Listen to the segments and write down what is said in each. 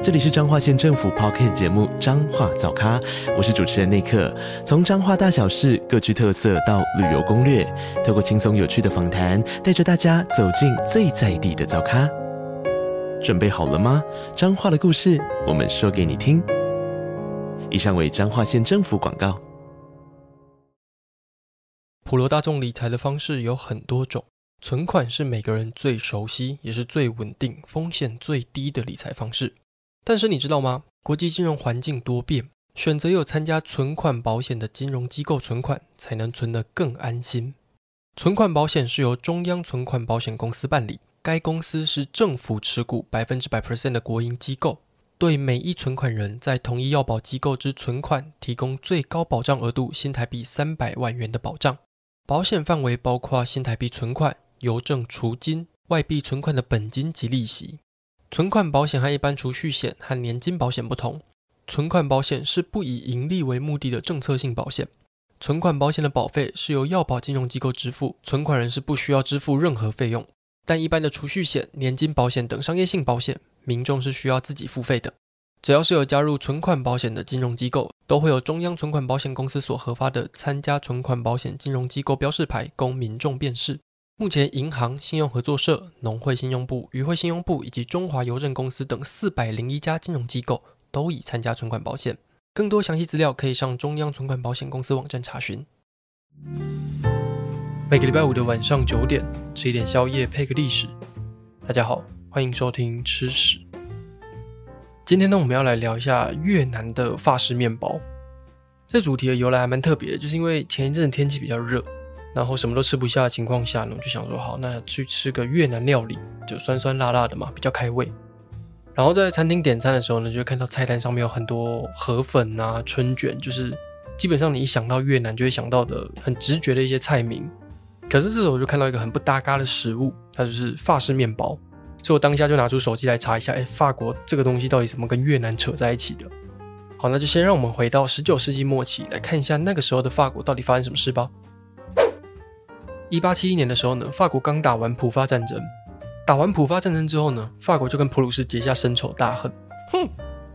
这里是彰化县政府 Podcast 节目《彰化早咖》，我是主持人内克。从彰化大小事各具特色到旅游攻略，透过轻松有趣的访谈，带着大家走进最在地的早咖。准备好了吗？彰化的故事，我们说给你听。以上为彰化县政府广告。普罗大众理财的方式有很多种，存款是每个人最熟悉，也是最稳定、风险最低的理财方式。但是你知道吗？国际金融环境多变，选择有参加存款保险的金融机构存款，才能存得更安心。存款保险是由中央存款保险公司办理，该公司是政府持股百分之百 percent 的国营机构，对每一存款人在同一要保机构之存款提供最高保障额度新台币三百万元的保障。保险范围包括新台币存款、邮政储金、外币存款的本金及利息。存款保险和一般储蓄险和年金保险不同，存款保险是不以盈利为目的的政策性保险。存款保险的保费是由要保金融机构支付，存款人是不需要支付任何费用。但一般的储蓄险、年金保险等商业性保险，民众是需要自己付费的。只要是有加入存款保险的金融机构，都会有中央存款保险公司所核发的参加存款保险金融机构标示牌，供民众辨识。目前，银行、信用合作社、农会信用部、渔会信用部以及中华邮政公司等四百零一家金融机构都已参加存款保险。更多详细资料可以上中央存款保险公司网站查询。每个礼拜五的晚上九点，吃一点宵夜配个历史。大家好，欢迎收听吃史。今天呢，我们要来聊一下越南的法式面包。这主题的由来还蛮特别的，就是因为前一阵天气比较热。然后什么都吃不下的情况下呢，我就想说好，那去吃个越南料理，就酸酸辣辣的嘛，比较开胃。然后在餐厅点餐的时候呢，就会看到菜单上面有很多河粉啊、春卷，就是基本上你一想到越南就会想到的很直觉的一些菜名。可是这时候我就看到一个很不搭嘎的食物，它就是法式面包。所以我当下就拿出手机来查一下，哎，法国这个东西到底怎么跟越南扯在一起的？好，那就先让我们回到十九世纪末期来看一下那个时候的法国到底发生什么事吧。一八七一年的时候呢，法国刚打完普法战争。打完普法战争之后呢，法国就跟普鲁士结下深仇大恨。哼，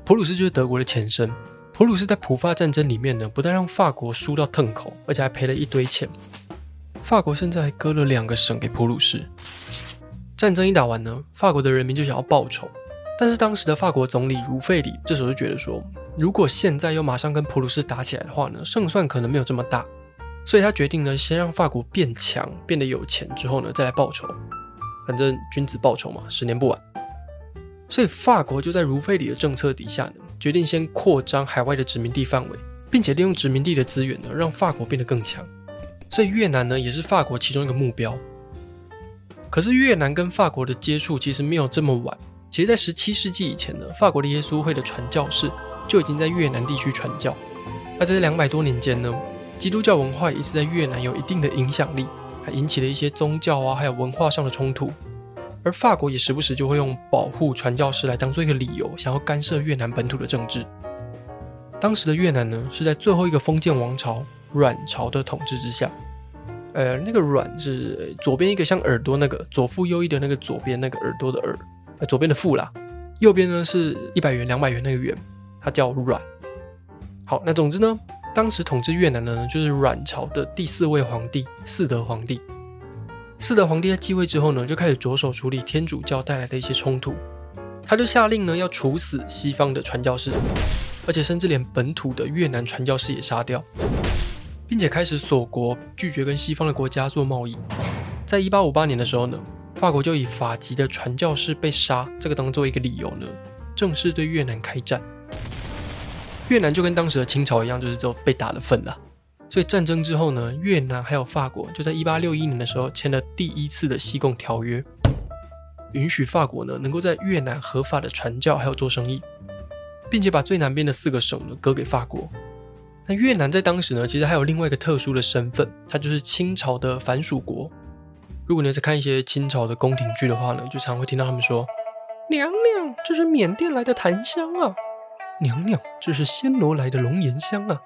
普鲁士就是德国的前身。普鲁士在普法战争里面呢，不但让法国输到腾口，而且还赔了一堆钱。法国甚至还割了两个省给普鲁士。战争一打完呢，法国的人民就想要报仇。但是当时的法国总理茹费里这时候就觉得说，如果现在又马上跟普鲁士打起来的话呢，胜算可能没有这么大。所以他决定呢，先让法国变强，变得有钱之后呢，再来报仇。反正君子报仇嘛，十年不晚。所以法国就在茹费里的政策底下呢，决定先扩张海外的殖民地范围，并且利用殖民地的资源呢，让法国变得更强。所以越南呢，也是法国其中一个目标。可是越南跟法国的接触其实没有这么晚。其实，在十七世纪以前呢，法国的耶稣会的传教士就已经在越南地区传教。那在这两百多年间呢，基督教文化一直在越南有一定的影响力，还引起了一些宗教啊，还有文化上的冲突。而法国也时不时就会用保护传教士来当做一个理由，想要干涉越南本土的政治。当时的越南呢，是在最后一个封建王朝阮朝的统治之下。呃，那个阮是左边一个像耳朵那个左腹右翼的那个左边那个耳朵的耳，呃，左边的腹啦。右边呢是一百元两百元那个元，它叫阮。好，那总之呢。当时统治越南的呢，就是阮朝的第四位皇帝嗣德皇帝。嗣德皇帝在继位之后呢，就开始着手处理天主教带来的一些冲突。他就下令呢，要处死西方的传教士，而且甚至连本土的越南传教士也杀掉，并且开始锁国，拒绝跟西方的国家做贸易。在一八五八年的时候呢，法国就以法籍的传教士被杀这个当做一个理由呢，正式对越南开战。越南就跟当时的清朝一样，就是只有被打的份了。所以战争之后呢，越南还有法国就在一八六一年的时候签了第一次的西贡条约，允许法国呢能够在越南合法的传教还有做生意，并且把最南边的四个省呢割给法国。那越南在当时呢，其实还有另外一个特殊的身份，它就是清朝的藩属国。如果你是看一些清朝的宫廷剧的话呢，就常会听到他们说：“娘娘，这是缅甸来的檀香啊！娘娘，这是暹罗来的龙涎香啊！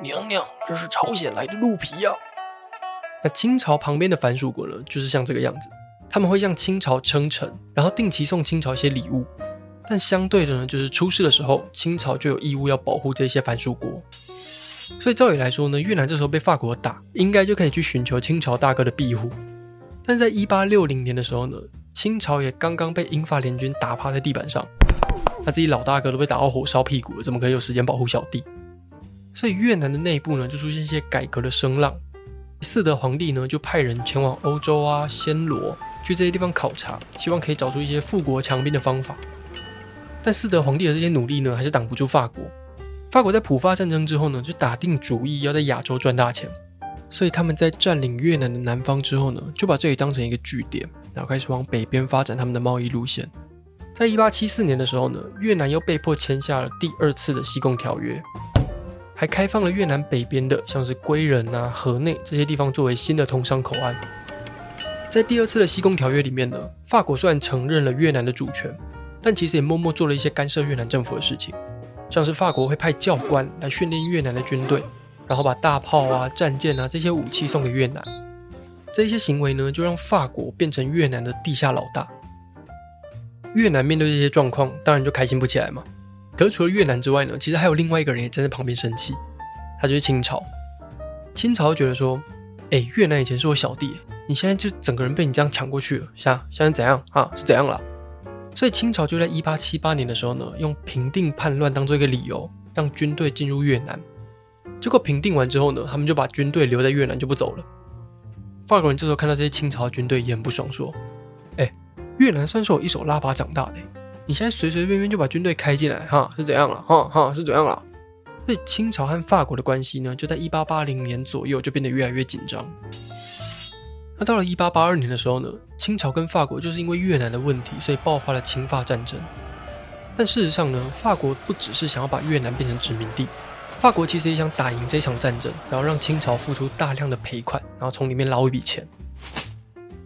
娘娘，这是朝鲜来的鹿皮啊！”那清朝旁边的藩属国呢，就是像这个样子，他们会向清朝称臣，然后定期送清朝一些礼物。但相对的呢，就是出事的时候，清朝就有义务要保护这些藩属国。所以照理来说呢，越南这时候被法国打，应该就可以去寻求清朝大哥的庇护。但在一八六零年的时候呢，清朝也刚刚被英法联军打趴在地板上，那自己老大哥都被打到火烧屁股了，怎么可以有时间保护小弟？所以越南的内部呢，就出现一些改革的声浪。嗣德皇帝呢，就派人前往欧洲啊、暹罗，去这些地方考察，希望可以找出一些富国强兵的方法。但嗣德皇帝的这些努力呢，还是挡不住法国。法国在普法战争之后呢，就打定主意要在亚洲赚大钱，所以他们在占领越南的南方之后呢，就把这里当成一个据点，然后开始往北边发展他们的贸易路线。在一八七四年的时候呢，越南又被迫签下了第二次的西贡条约。还开放了越南北边的，像是归仁啊、河内这些地方作为新的通商口岸。在第二次的西贡条约里面呢，法国虽然承认了越南的主权，但其实也默默做了一些干涉越南政府的事情，像是法国会派教官来训练越南的军队，然后把大炮啊、战舰啊这些武器送给越南。这些行为呢，就让法国变成越南的地下老大。越南面对这些状况，当然就开心不起来嘛。可是除了越南之外呢，其实还有另外一个人也站在旁边生气，他就是清朝。清朝觉得说，哎，越南以前是我小弟，你现在就整个人被你这样抢过去了，现在现在怎样啊？是怎样了？所以清朝就在一八七八年的时候呢，用平定叛乱当做一个理由，让军队进入越南。结果平定完之后呢，他们就把军队留在越南就不走了。法国人这时候看到这些清朝军队也很不爽，说，哎，越南算是我一手拉拔长大的。你现在随随便便就把军队开进来，哈，是怎样了？哈哈，是怎样了？所以清朝和法国的关系呢，就在一八八零年左右就变得越来越紧张。那到了一八八二年的时候呢，清朝跟法国就是因为越南的问题，所以爆发了清法战争。但事实上呢，法国不只是想要把越南变成殖民地，法国其实也想打赢这场战争，然后让清朝付出大量的赔款，然后从里面捞一笔钱。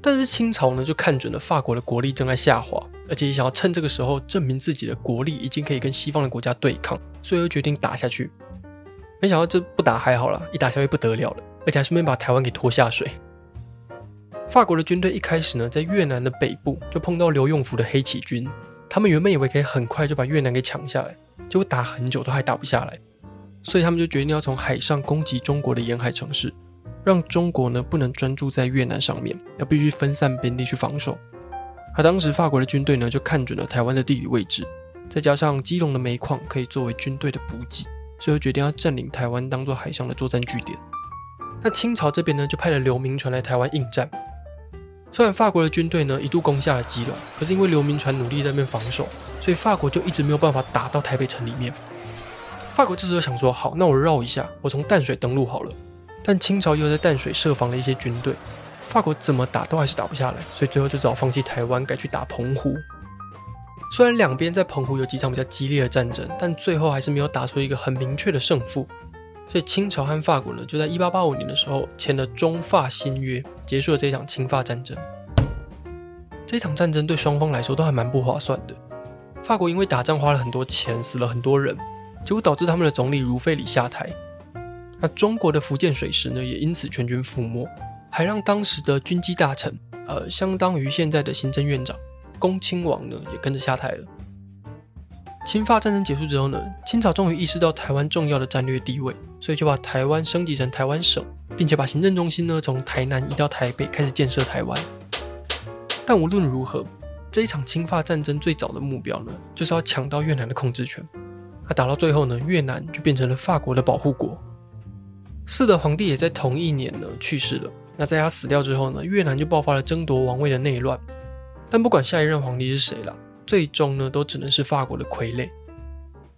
但是清朝呢，就看准了法国的国力正在下滑，而且也想要趁这个时候证明自己的国力已经可以跟西方的国家对抗，所以又决定打下去。没想到这不打还好了，一打下去不得了了，而且还顺便把台湾给拖下水。法国的军队一开始呢，在越南的北部就碰到刘永福的黑旗军，他们原本以为可以很快就把越南给抢下来，结果打很久都还打不下来，所以他们就决定要从海上攻击中国的沿海城市。让中国呢不能专注在越南上面，要必须分散兵力去防守。而当时法国的军队呢就看准了台湾的地理位置，再加上基隆的煤矿可以作为军队的补给，所以决定要占领台湾当做海上的作战据点。那清朝这边呢就派了刘铭传来台湾应战。虽然法国的军队呢一度攻下了基隆，可是因为刘铭传努力在那边防守，所以法国就一直没有办法打到台北城里面。法国这时候想说，好，那我绕一下，我从淡水登陆好了。但清朝又在淡水设防了一些军队，法国怎么打都还是打不下来，所以最后就只好放弃台湾，改去打澎湖。虽然两边在澎湖有几场比较激烈的战争，但最后还是没有打出一个很明确的胜负。所以清朝和法国呢，就在一八八五年的时候签了中法新约，结束了这场清法战争。这场战争对双方来说都还蛮不划算的。法国因为打仗花了很多钱，死了很多人，结果导致他们的总理如费里下台。那中国的福建水师呢，也因此全军覆没，还让当时的军机大臣，呃，相当于现在的行政院长恭亲王呢，也跟着下台了。侵法战争结束之后呢，清朝终于意识到台湾重要的战略地位，所以就把台湾升级成台湾省，并且把行政中心呢从台南移到台北，开始建设台湾。但无论如何，这一场侵法战争最早的目标呢，就是要抢到越南的控制权。那打到最后呢，越南就变成了法国的保护国。四德皇帝也在同一年呢去世了。那在他死掉之后呢，越南就爆发了争夺王位的内乱。但不管下一任皇帝是谁了，最终呢都只能是法国的傀儡。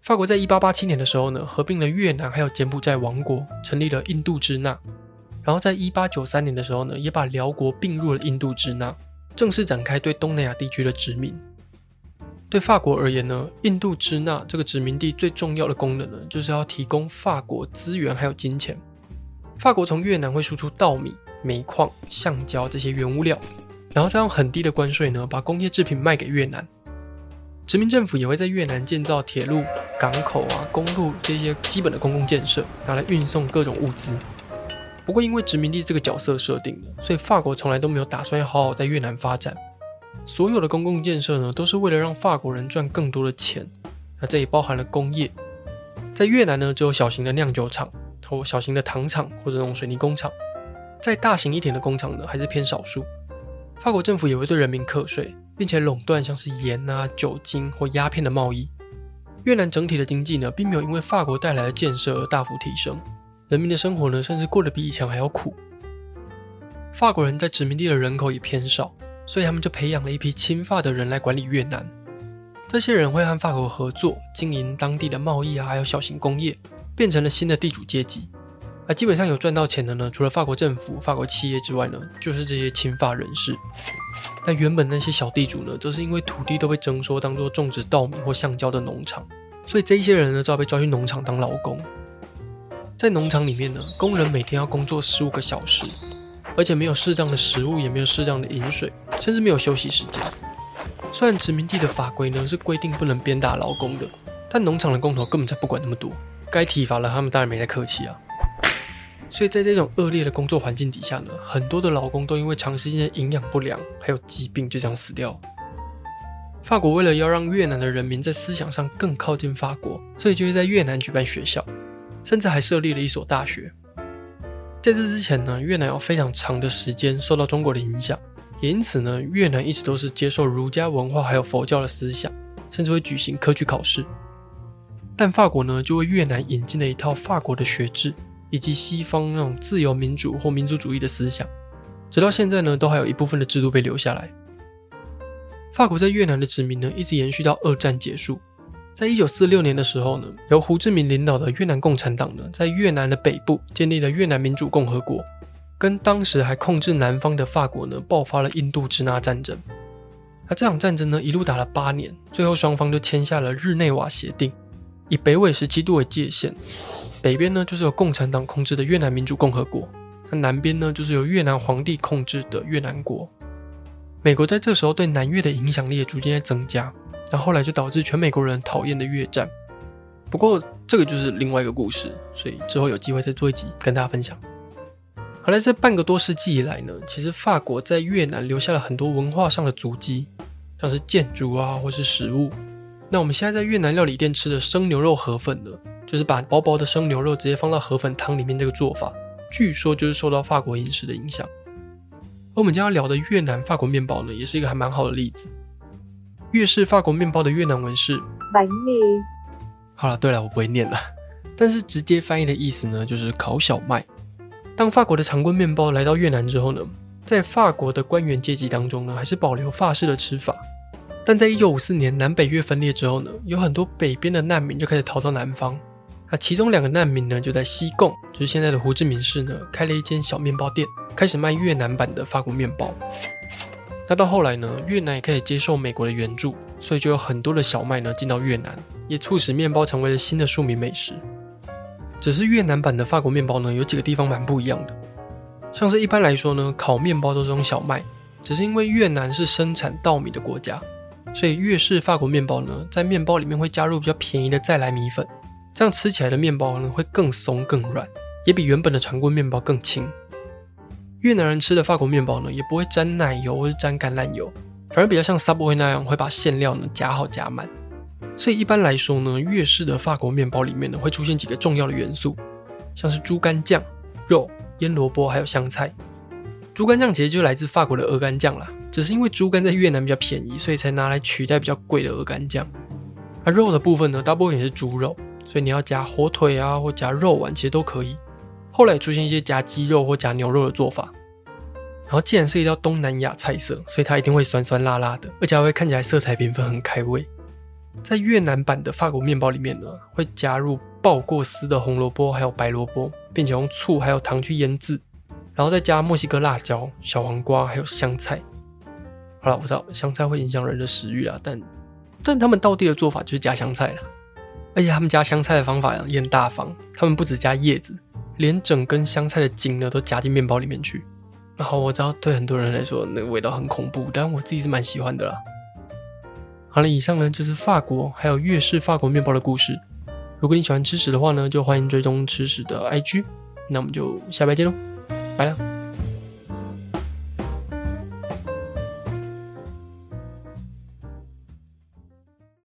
法国在一八八七年的时候呢，合并了越南还有柬埔寨王国，成立了印度支那。然后在一八九三年的时候呢，也把寮国并入了印度支那，正式展开对东南亚地区的殖民。对法国而言呢，印度支那这个殖民地最重要的功能呢，就是要提供法国资源还有金钱。法国从越南会输出稻米，煤矿、橡胶这些原物料，然后再用很低的关税呢，把工业制品卖给越南。殖民政府也会在越南建造铁路、港口啊、公路这些基本的公共建设，拿来运送各种物资。不过，因为殖民地这个角色设定了，所以法国从来都没有打算要好好在越南发展。所有的公共建设呢，都是为了让法国人赚更多的钱。那这也包含了工业。在越南呢，只有小型的酿酒厂或小型的糖厂或者那种水泥工厂。再大型一点的工厂呢，还是偏少数。法国政府也会对人民课税，并且垄断像是盐啊、酒精或鸦片的贸易。越南整体的经济呢，并没有因为法国带来的建设而大幅提升。人民的生活呢，甚至过得比以前还要苦。法国人在殖民地的人口也偏少，所以他们就培养了一批亲法的人来管理越南。这些人会和法国合作，经营当地的贸易啊，还有小型工业，变成了新的地主阶级。而基本上有赚到钱的呢，除了法国政府、法国企业之外呢，就是这些亲法人士。那原本那些小地主呢，则是因为土地都被征收当做种植稻米或橡胶的农场，所以这一些人呢，就要被抓去农场当劳工。在农场里面呢，工人每天要工作十五个小时，而且没有适当的食物，也没有适当的饮水，甚至没有休息时间。虽然殖民地的法规呢是规定不能鞭打劳工的，但农场的工头根本才不管那么多，该体罚了他们当然没在客气啊。所以在这种恶劣的工作环境底下呢，很多的劳工都因为长时间的营养不良还有疾病就这样死掉。法国为了要让越南的人民在思想上更靠近法国，所以就会在越南举办学校。甚至还设立了一所大学。在这之前呢，越南有非常长的时间受到中国的影响，也因此呢，越南一直都是接受儒家文化还有佛教的思想，甚至会举行科举考试。但法国呢，就为越南引进了一套法国的学制，以及西方那种自由民主或民族主义的思想，直到现在呢，都还有一部分的制度被留下来。法国在越南的殖民呢，一直延续到二战结束。在一九四六年的时候呢，由胡志明领导的越南共产党呢，在越南的北部建立了越南民主共和国，跟当时还控制南方的法国呢，爆发了印度支那战争。那这场战争呢，一路打了八年，最后双方就签下了日内瓦协定，以北纬十七度为界限，北边呢就是由共产党控制的越南民主共和国，那南边呢就是由越南皇帝控制的越南国。美国在这时候对南越的影响力也逐渐在增加。那后来就导致全美国人讨厌的越战，不过这个就是另外一个故事，所以之后有机会再做一集跟大家分享。好了，这半个多世纪以来呢，其实法国在越南留下了很多文化上的足迹，像是建筑啊，或是食物。那我们现在在越南料理店吃的生牛肉河粉呢，就是把薄薄的生牛肉直接放到河粉汤里面这个做法，据说就是受到法国饮食的影响。而我们将要聊的越南法国面包呢，也是一个还蛮好的例子。越式法国面包的越南文是 bánh mì。好了，对了，我不会念了，但是直接翻译的意思呢，就是烤小麦。当法国的长棍面包来到越南之后呢，在法国的官员阶级当中呢，还是保留法式的吃法。但在一九五四年南北越分裂之后呢，有很多北边的难民就开始逃到南方。那其中两个难民呢，就在西贡，就是现在的胡志明市呢，开了一间小面包店，开始卖越南版的法国面包。那到后来呢，越南也开始接受美国的援助，所以就有很多的小麦呢进到越南，也促使面包成为了新的庶民美食。只是越南版的法国面包呢，有几个地方蛮不一样的，像是一般来说呢，烤面包都是用小麦，只是因为越南是生产稻米的国家，所以越式法国面包呢，在面包里面会加入比较便宜的再来米粉，这样吃起来的面包呢会更松更软，也比原本的长棍面包更轻。越南人吃的法国面包呢，也不会沾奶油或是沾橄榄油，反而比较像 Subway 那样会把馅料呢夹好夹满。所以一般来说呢，越式的法国面包里面呢会出现几个重要的元素，像是猪肝酱、肉、腌萝卜还有香菜。猪肝酱其实就来自法国的鹅肝酱啦，只是因为猪肝在越南比较便宜，所以才拿来取代比较贵的鹅肝酱。而肉的部分呢，大部分也是猪肉，所以你要夹火腿啊或夹肉丸其实都可以。后来出现一些夹鸡肉或夹牛肉的做法，然后既然是一道东南亚菜色，所以它一定会酸酸辣辣的，而且还会看起来色彩缤纷，很开胃。在越南版的法国面包里面呢，会加入爆过丝的红萝卜还有白萝卜，并且用醋还有糖去腌制，然后再加墨西哥辣椒、小黄瓜还有香菜。好了，我知道香菜会影响人的食欲啊，但但他们到地的做法就是加香菜了，而且他们加香菜的方法也很大方，他们不只加叶子。连整根香菜的茎呢都夹进面包里面去，然后我知道对很多人来说那个味道很恐怖，但我自己是蛮喜欢的啦。好了，以上呢就是法国还有粤式法国面包的故事。如果你喜欢吃屎的话呢，就欢迎追踪吃屎的 IG。那我们就下拜见喽，拜了。